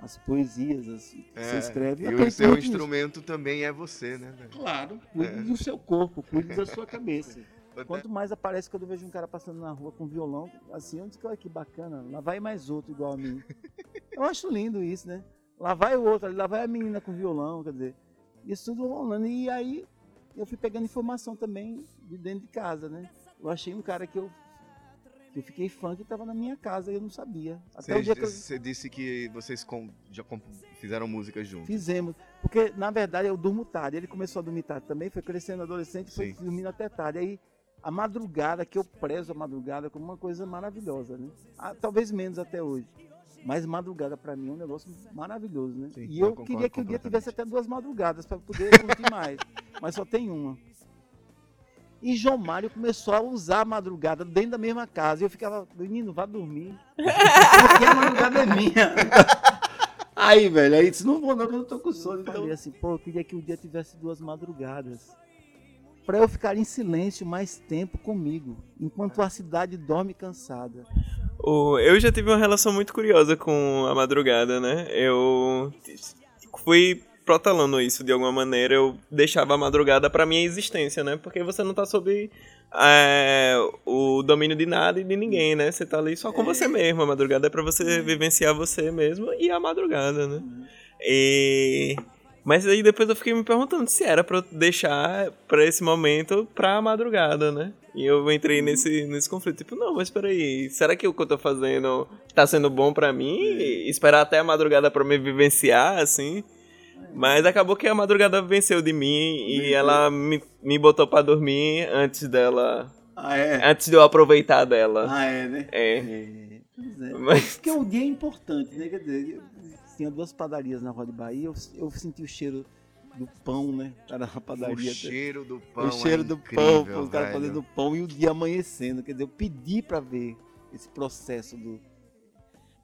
as poesias, as, que você escreve. É, E o seu instrumento também é você, né? Claro, cuide É. do seu corpo, cuide da sua cabeça. *laughs* Quanto mais aparece quando eu vejo um cara passando na rua com violão, assim, eu digo, olha que bacana, lá vai mais outro igual a mim. *laughs* Eu acho lindo isso, né? Lá vai o outro, lá vai a menina com violão, quer dizer, isso tudo rolando. E aí eu fui pegando informação também de dentro de casa, né? Eu achei um cara que eu, eu fiquei fã que estava na minha casa e eu não sabia. Até o dia que eu Você disse que vocês com- já comp- fizeram música juntos. Fizemos. Porque, na verdade, eu durmo tarde. Ele começou a dormir tarde também, foi crescendo adolescente, foi Sim. dormindo até tarde. Aí, a madrugada, que eu prezo a madrugada como uma coisa maravilhosa, né? Ah, talvez menos até hoje. Mas madrugada, pra mim, é um negócio maravilhoso, né? Sim, e eu eu queria que o dia tivesse até duas madrugadas pra poder curtir mais. *laughs* Mas só tem uma. E João Mário começou a usar a madrugada dentro da mesma casa. E eu ficava, menino, vá dormir. Porque a madrugada é minha. *laughs* Aí, velho, aí disse, não vou não, que eu não tô com sono. Então, eu falei assim, pô, eu queria que o dia tivesse duas madrugadas. Pra eu ficar em silêncio mais tempo comigo, enquanto a cidade dorme cansada. O- eu já tive uma relação muito curiosa com a madrugada, né? Eu fui protelando isso de alguma maneira. Eu deixava a madrugada pra minha existência, né? Porque você não tá sob é, o domínio de nada e de ninguém, né? Você tá ali só com você mesmo. A madrugada é pra você vivenciar você mesmo e a madrugada, né? E... Mas aí depois eu fiquei me perguntando se era pra eu deixar pra esse momento pra madrugada, né? E eu entrei nesse, nesse conflito, tipo, não, mas peraí, será que o que eu tô fazendo tá sendo bom pra mim? Esperar até a madrugada pra me vivenciar, assim? Mas acabou que a madrugada venceu de mim e ela me, me botou pra dormir antes dela. Ah, é? Antes de eu aproveitar dela. Ah, é, né? É. É, pois é. Mas. Porque o dia é importante, né? Quer dizer, tinha duas padarias na Rua de Bahia, eu, eu senti o cheiro do pão, né? Cara, na padaria. O cheiro do pão. o cheiro é do incrível, pão, os caras fazendo pão e o dia amanhecendo. Quer dizer, eu pedi pra ver esse processo do,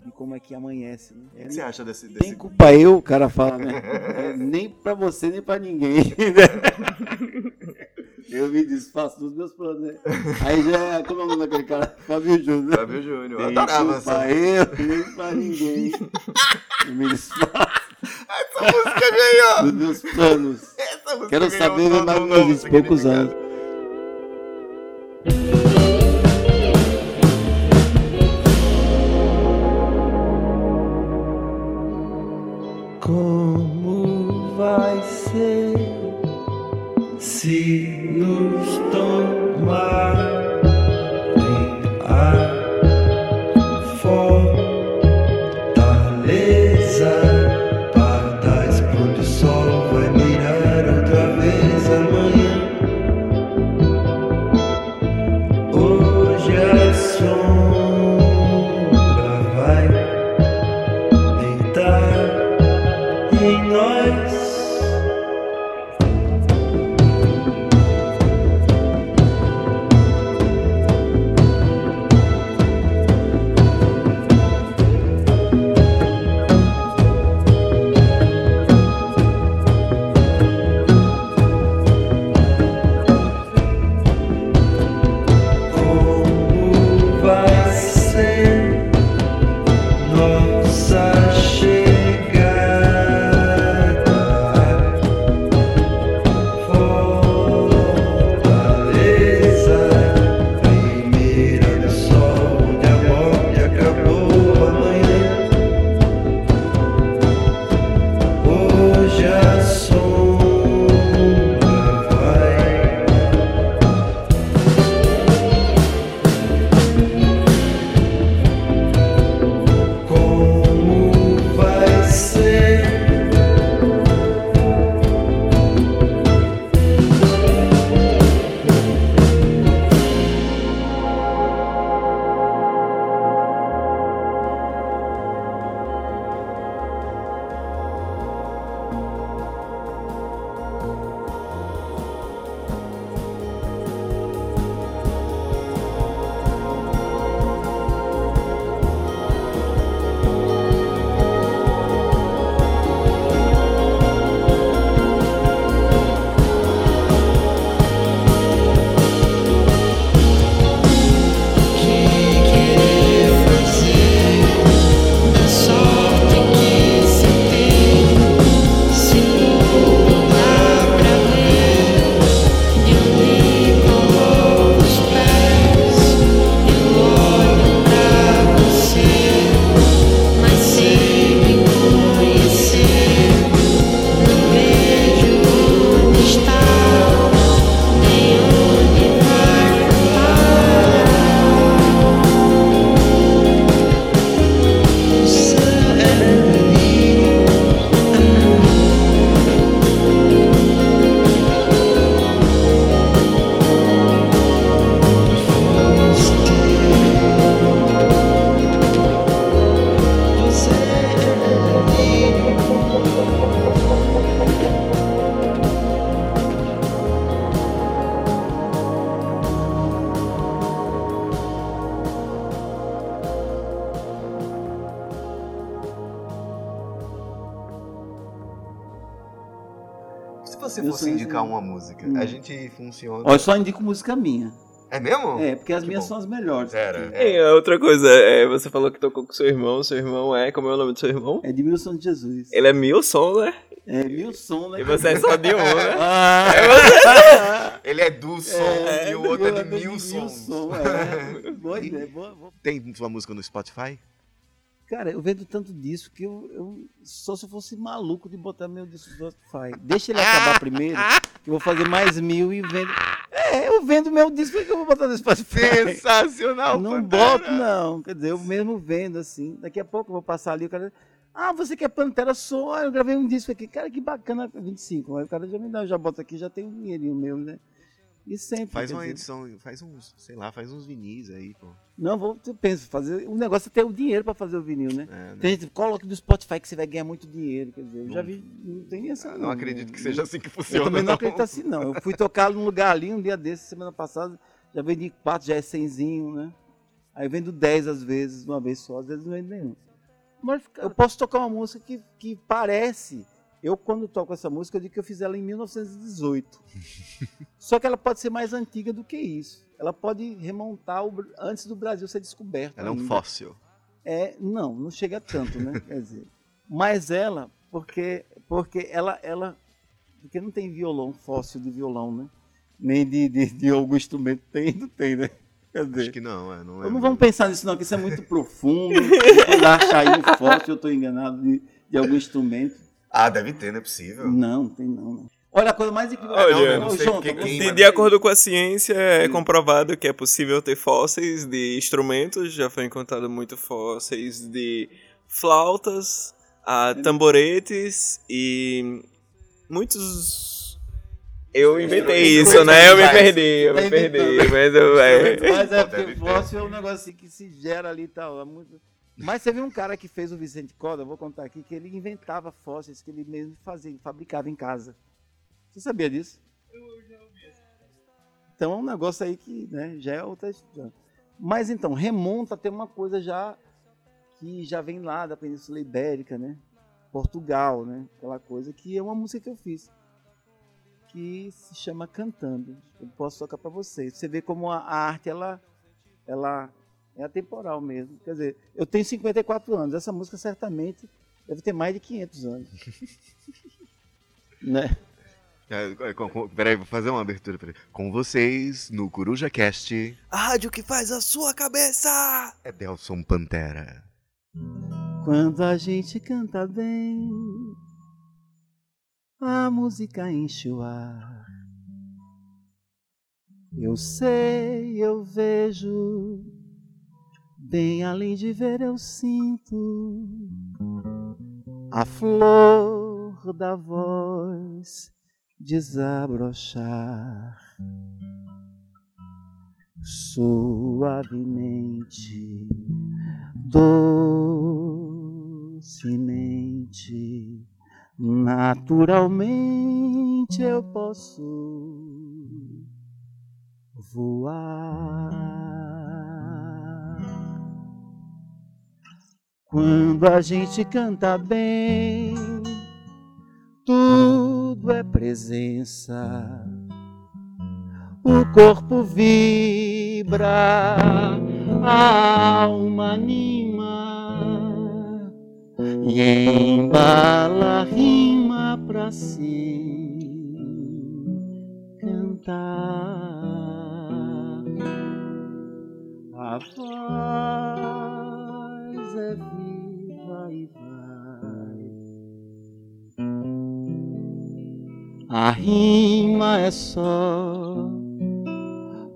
de como é que amanhece. Né? O que você acha desse. Desse... culpa eu, o cara fala, né? *laughs* É, nem pra você, nem pra ninguém. *laughs* né? Eu me desfaço dos meus planos, né? Aí já é, como é o nome daquele cara? Fábio Júnior. Fábio Júnior. Eu adorava essa, eu, nem pra ninguém. Eu me desfaço essa música ganhou. dos meus planos. Essa música Quero saber ver mais meus 20 e poucos significado. anos. Se Se você Eu fosse indicar assim. uma música, Hum. a gente funciona. Ó, eu só indico música minha. É mesmo? É, porque as Que minhas bom. são as melhores. Pera. E a outra coisa, é, você falou que tocou com seu irmão, seu irmão é, como é o nome do seu irmão? É de Wilson de Jesus. Ele é Milson, né? É Wilson, né? E você é só de um, né? *laughs* Ah, Ele é Dulson e o outro é de Milson. Milson, é. Boa *laughs* ideia, boa, boa. Tem sua música no Spotify? Cara, eu vendo tanto disso que eu, eu- só se eu fosse maluco de botar meu disco no Spotify. Deixa ele acabar *laughs* primeiro, que eu vou fazer mais mil e vendo. É, eu vendo meu disco, por que eu vou botar no Spotify? Sensacional, Não Pantera. boto, não. Quer dizer, eu mesmo vendo assim. Daqui a pouco eu vou passar ali, o cara. Ah, você quer Pantera? Sou. Ah, eu gravei um disco aqui. Cara, que bacana. 25. Aí o cara já me dá, eu já bota aqui, já tem um dinheirinho meu, né? E sempre. Faz uma dizer, edição, faz uns, sei lá, faz uns vinis aí, pô. Não, vou, eu penso, fazer. O negócio é ter o dinheiro pra fazer o vinil, né? É, né? Tem gente que coloca do Spotify que você vai ganhar muito dinheiro. Quer dizer, eu já vi. Não tem essa. Ah, não acredito que seja assim que funciona. Eu também não não. acredito assim, não. Eu fui tocar num lugar ali um dia desses, semana passada, já vendi quatro, já é cenzinho, né? Aí eu vendo 10 às vezes, uma vez só, às vezes não vendo nenhum. Mas eu posso tocar uma música que, que parece. Eu, quando toco essa música, eu digo que eu fiz ela em 1918. *laughs* Só que ela pode ser mais antiga do que isso. Ela pode remontar o antes do Brasil ser descoberto. Ela é um fóssil. É, não, não chega tanto, né? Quer dizer, mas ela, porque, porque ela, ela, porque não tem violão, fóssil de violão, né? Nem de, de, de algum instrumento tem, não tem, né? Quer dizer, Acho que não, é. Não, é não vamos pensar nisso não, que isso é muito profundo. Achar aí um fóssil, eu estou enganado de, de algum instrumento. Ah, deve ter, não é possível. Não, não tem não. não. Olha a coisa mais incrível. Olha, Ô, não sei João, porque tá quem-? De, de acordo com a ciência, é comprovado que é possível ter fósseis de instrumentos, já foi encontrado muito fósseis de flautas, a tamboretes e muitos. Eu inventei isso, né? Eu me perdi, eu me Tá perdi, mas eu. É. Mas é porque fóssil é um negócio assim que se gera ali e tal. é muito- Mas você viu um cara que fez o Vicente Coda, vou contar aqui, que ele inventava fósseis que ele mesmo fazia, fabricava em casa. Você sabia disso? Então é um negócio aí que né, já é outra história. Mas então, remonta a ter uma coisa já que já vem lá da Península Ibérica, né? Portugal, né? Aquela coisa que é uma música que eu fiz que se chama Cantando. Eu posso tocar para vocês. Você vê como a, a arte ela, ela é atemporal mesmo. Quer dizer, eu tenho 54 anos. Essa música certamente deve ter mais de 500 anos. *laughs* né? É, é, com- com- peraí, vou fazer uma abertura. Peraí. Com vocês, no Coruja Cast, A rádio que faz a sua cabeça! é Delson Pantera. Quando a gente canta bem, a música enche o ar. Eu sei, eu vejo, bem além de ver, eu sinto a flor da voz desabrochar suavemente, docemente, naturalmente eu posso voar. Quando a gente canta bem, tudo é presença. O corpo vibra, a alma anima e embala rima pra se cantar. A voz A rima é só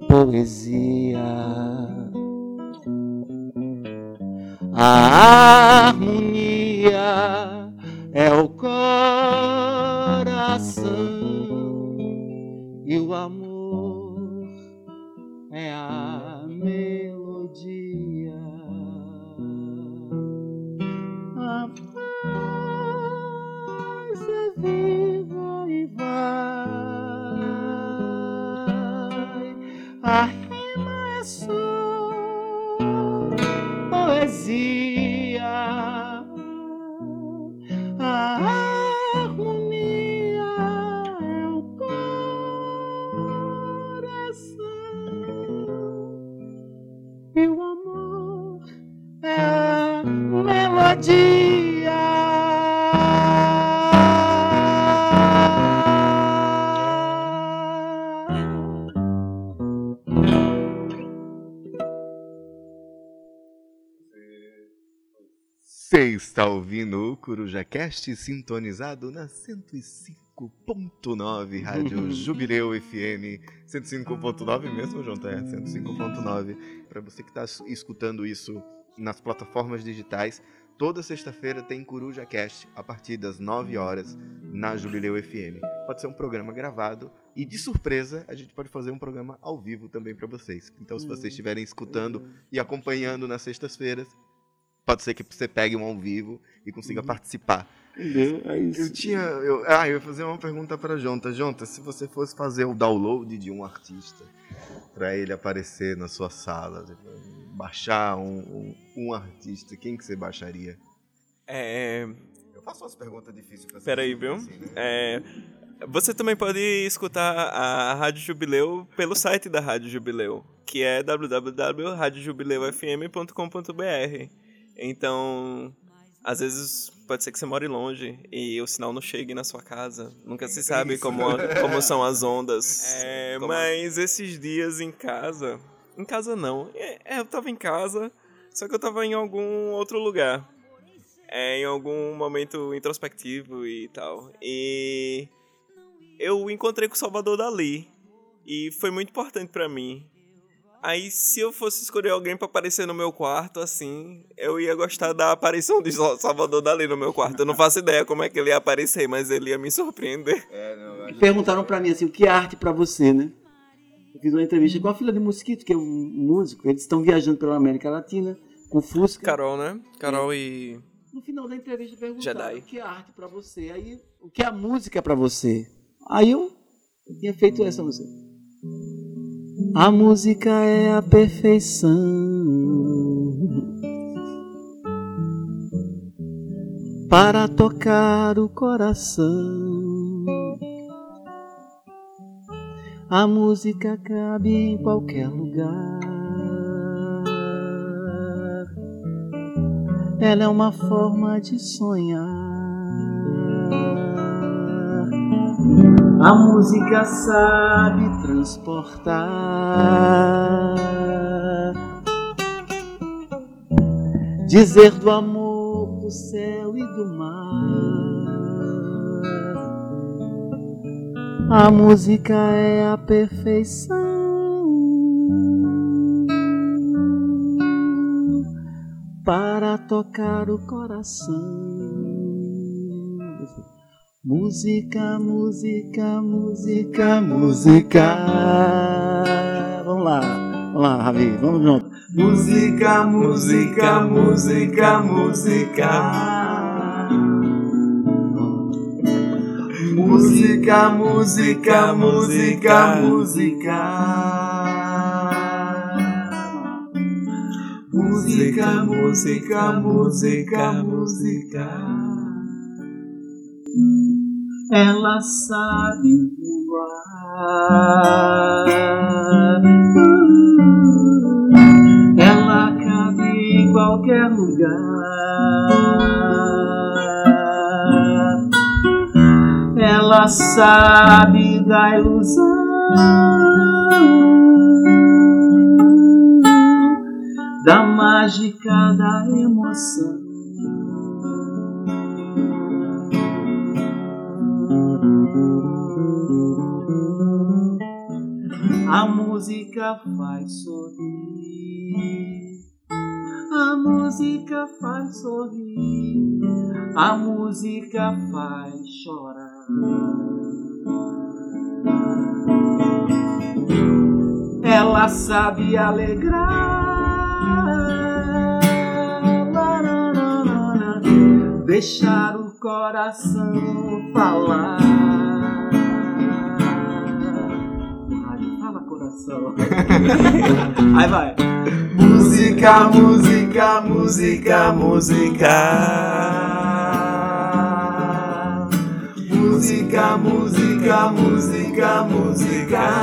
poesia. A harmonia é o coração e o amor é a melodia. A paz é viva e vai. A rima é só poesia. A harmonia é o coração e o amor é a melodia. Você está ouvindo o Coruja Cast sintonizado na 105.9 Rádio *laughs* Jubileu FM. 105.9 mesmo, João? Tá? É 105.9. Para você que está escutando isso nas plataformas digitais, Toda sexta-feira tem Coruja Cast a partir das 9 horas na Jubileu FM. Pode ser um programa gravado e de surpresa a gente pode fazer um programa ao vivo também para vocês. Então se vocês estiverem escutando e acompanhando nas sextas-feiras, pode ser que você pegue um ao vivo e consiga participar. Entendeu? É isso. Eu tinha. Eu, ah, eu ia fazer uma pergunta pra Jonta. Jonta, se você fosse fazer o download de um artista pra ele aparecer na sua sala, baixar um, um, um artista, quem que você baixaria? É. Eu faço umas perguntas difíceis pra Peraí, viu? É, você também pode escutar a Rádio Jubileu pelo site da Rádio Jubileu, que é www.radiojubileufm.com.br. Então, às vezes pode ser que você more longe e o sinal não chegue na sua casa. Nunca se sabe como, como são as ondas. É, mas esses dias em casa. Em casa não. É, é, eu tava em casa, só que eu tava em algum outro lugar. É, em algum momento introspectivo e tal. E eu encontrei com o Salvador Dali. E foi muito importante pra mim. Aí, se eu fosse escolher alguém pra aparecer no meu quarto, assim, eu ia gostar da aparição de Sal- Salvador Dali no meu quarto. Eu não faço ideia como é que ele ia aparecer, mas ele ia me surpreender. É, não, E perguntaram pra mim assim, o que é arte pra você, né? Eu fiz uma entrevista com a filha de Mosquito, que é um músico. Eles estão viajando pela América Latina com Fusca. Carol, né? Carol e. No final da entrevista perguntaram Jedi. o que é arte pra você. Aí, o que é a música pra você? Aí eu, eu tinha feito essa música. A música é a perfeição. Para tocar o coração. A música cabe em qualquer lugar. Ela é uma forma de sonhar. A música sabe transportar. Dizer do amor, do céu e do mar. A música é a perfeição para tocar o coração. Música, música, música, música. Vamos lá, vamos lá, Ravi, vamos junto. Música, música, música, música. Música, música, música, música. Música, música, música, música. Ela sabe voar. Ela cabe em qualquer lugar. Ela sabe da ilusão. Da mágica da emoção. A música faz sorrir. A música faz sorrir. A música faz chorar. Ela sabe alegrar. Deixar o coração falar. Coração. *laughs* Aí vai. Música, música, música, música. Música, música, música, música.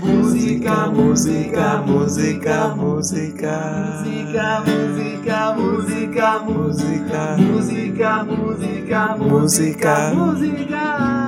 Música, música, música, música. Música, música, música, música. Música, música, música, música. Mais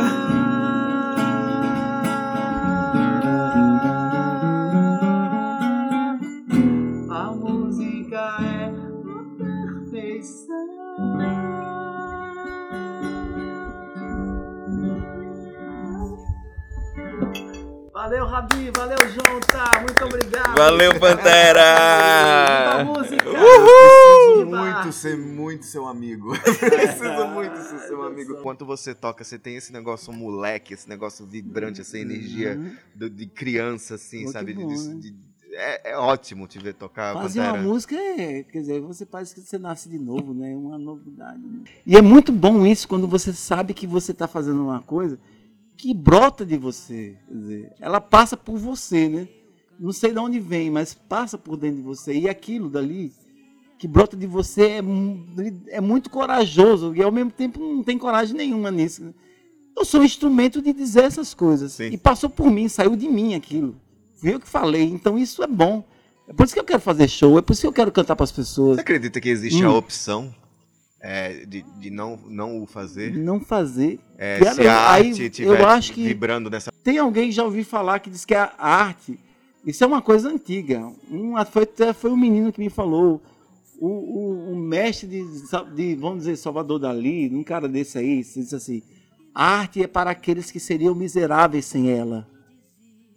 Valeu, Pantera! música! Preciso muito ser muito seu amigo. Preciso muito ser seu amigo. Enquanto você toca, você tem esse negócio moleque, esse negócio vibrante, essa energia do- de criança, assim, Pô, sabe? que De- bom, de- né? de- é, é ótimo te ver tocar, Fazer Pantera. uma música é, quer dizer, você parece que você nasce de novo, né? Uma novidade. né? E é muito bom isso quando você sabe que você está fazendo uma coisa que brota de você. Quer dizer, ela passa por você, né? Não sei de onde vem, mas passa por dentro de você. E aquilo dali que brota de você é, é muito corajoso e ao mesmo tempo não tem coragem nenhuma nisso. né? Eu sou um instrumento de dizer essas coisas. Sim. E passou por mim, saiu de mim aquilo. Fui eu que falei. Então isso é bom. É por isso que eu quero fazer show, é por isso que eu quero cantar para as pessoas. Você acredita que existe a Hum. opção é, de, de não, não o fazer? Não fazer. É, se a aí arte eu estiver acho que- vibrando nessa... Tem alguém que já ouvi falar que diz que a arte, isso é uma coisa antiga. Um, foi, até foi um menino que me falou. O, o, o mestre de, de, vamos dizer, Salvador Dali, um cara desse aí, disse assim: a arte é para aqueles que seriam miseráveis sem ela.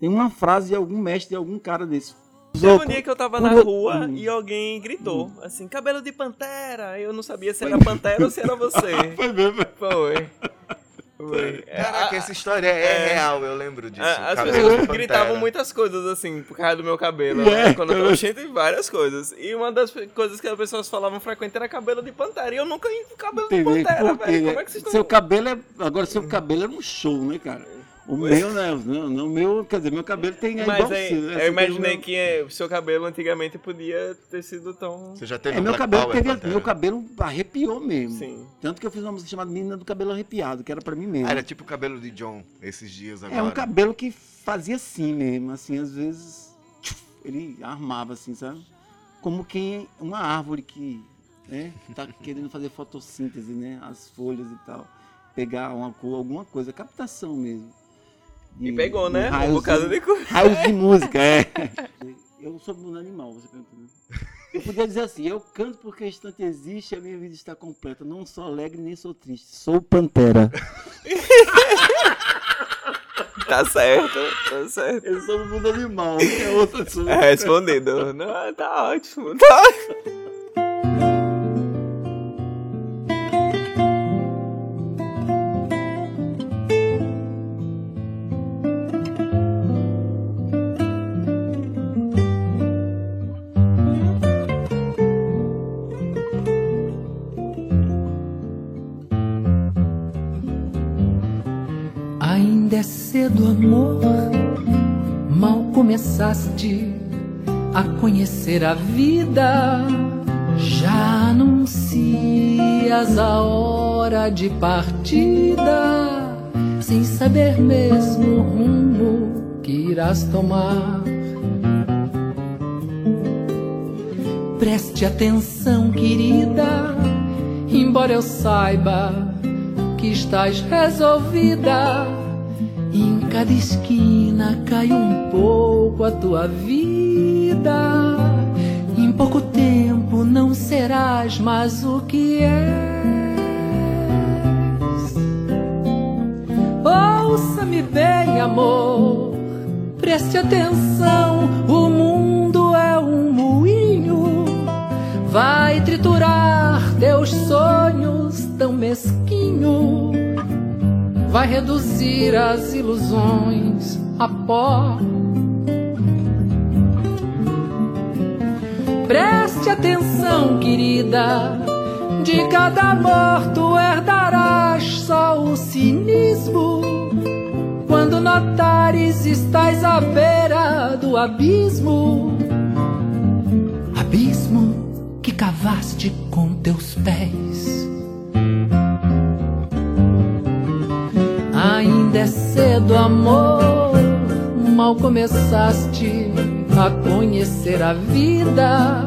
Tem uma frase de algum mestre, de algum cara desse. Teve um dia que eu tava na rua Hum. e alguém gritou, assim, cabelo de pantera. Eu não sabia se era pantera ou se era você. *laughs* Foi mesmo. Foi. Foi. É, Caraca, a- essa história é, é. real, eu lembro disso. a- as Cabelo pessoas de Pantera. gritavam muitas coisas assim, por causa do meu cabelo. É, né? Quando eu tô cheio de várias coisas. E uma das coisas que as pessoas falavam frequente era cabelo de pantera. E eu nunca vi cabelo de Entendeu? pantera, velho. Como é que vocês estão. Seu cabelo é. Agora, seu cabelo é um show, né, cara? O meu, né? Não, não, o meu, quer dizer, meu cabelo tem é Mas igual aí, né? eu imaginei o que eh, o seu cabelo antigamente podia ter sido tão. Você já teve É, um meu Black cabelo Power, teve. Meu cabelo arrepiou mesmo. Sim. Tanto que eu fiz uma música chamada Menina do Cabelo Arrepiado, que era pra mim mesmo. Ah, era tipo o cabelo de John esses dias agora. É um cabelo que fazia assim mesmo, assim, às vezes ele armava assim, sabe? Como quem uma árvore que, né, tá querendo fazer fotossíntese, né, as folhas e tal, pegar uma cor, alguma coisa, captação mesmo. E De- pegou, de né? Um raios bocado de coisa. Raios de música, é. Eu sou um animal, você perguntou. né? Eu podia dizer assim, eu canto porque o instante existe e a minha vida está completa. Não sou alegre nem sou triste, sou pantera. *laughs* Tá certo, tá certo. Eu sou um mundo animal, é outra sua. É respondido. Não, tá ótimo. Tá *laughs* ótimo. Começaste a conhecer a vida. Já anuncias a hora de partida, sem saber mesmo o rumo que irás tomar. Preste atenção, querida, embora eu saiba que estás resolvida. Cada esquina cai um pouco a tua vida. Em pouco tempo não serás mais o que és. Ouça-me bem, amor. Preste atenção, o mundo é um moinho. Vai triturar teus sonhos tão mesquinho. Vai reduzir as ilusões a pó. Preste atenção, querida. De cada amor tu herdarás só o cinismo. Quando notares estás à beira do abismo, abismo que cavaste com teus pés. Começaste a conhecer a vida.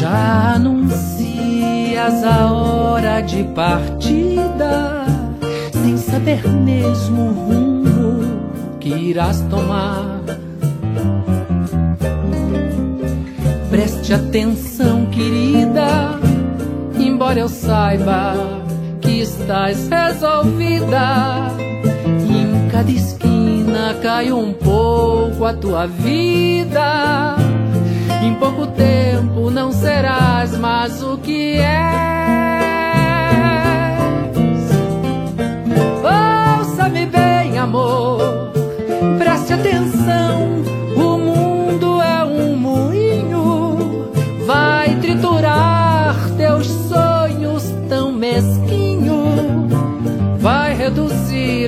Já anuncias a hora de partida, sem saber mesmo o rumo que irás tomar. Preste atenção, querida, embora eu saiba que estás resolvida. Em cada cai um pouco a tua vida. Em pouco tempo não serás mais o que és. Ouça-me bem, amor, preste atenção.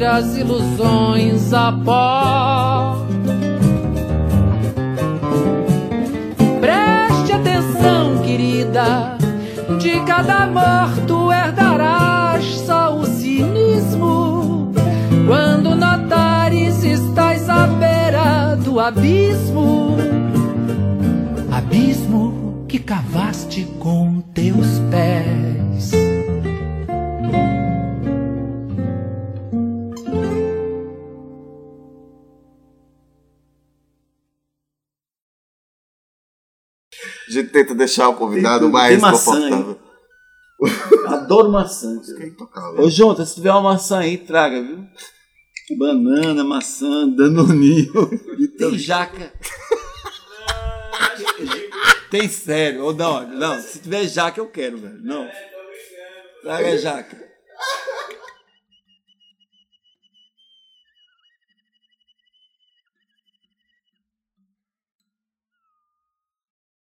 As ilusões a pó. Preste atenção, querida. De cada amor tu herdarás só o cinismo. Quando notares estás à beira do abismo. Abismo que cavaste com teus pés. Gente tenta deixar o convidado Tem mais tem maçã confortável. Adoro maçã. É cara. Ô, Jonathan, se tiver uma maçã aí, traga, viu? Banana, maçã, danoninho. *laughs* Tem jaca. Tem sério. Ou não, não. Se tiver jaca, eu quero, velho. Não. Traga jaca.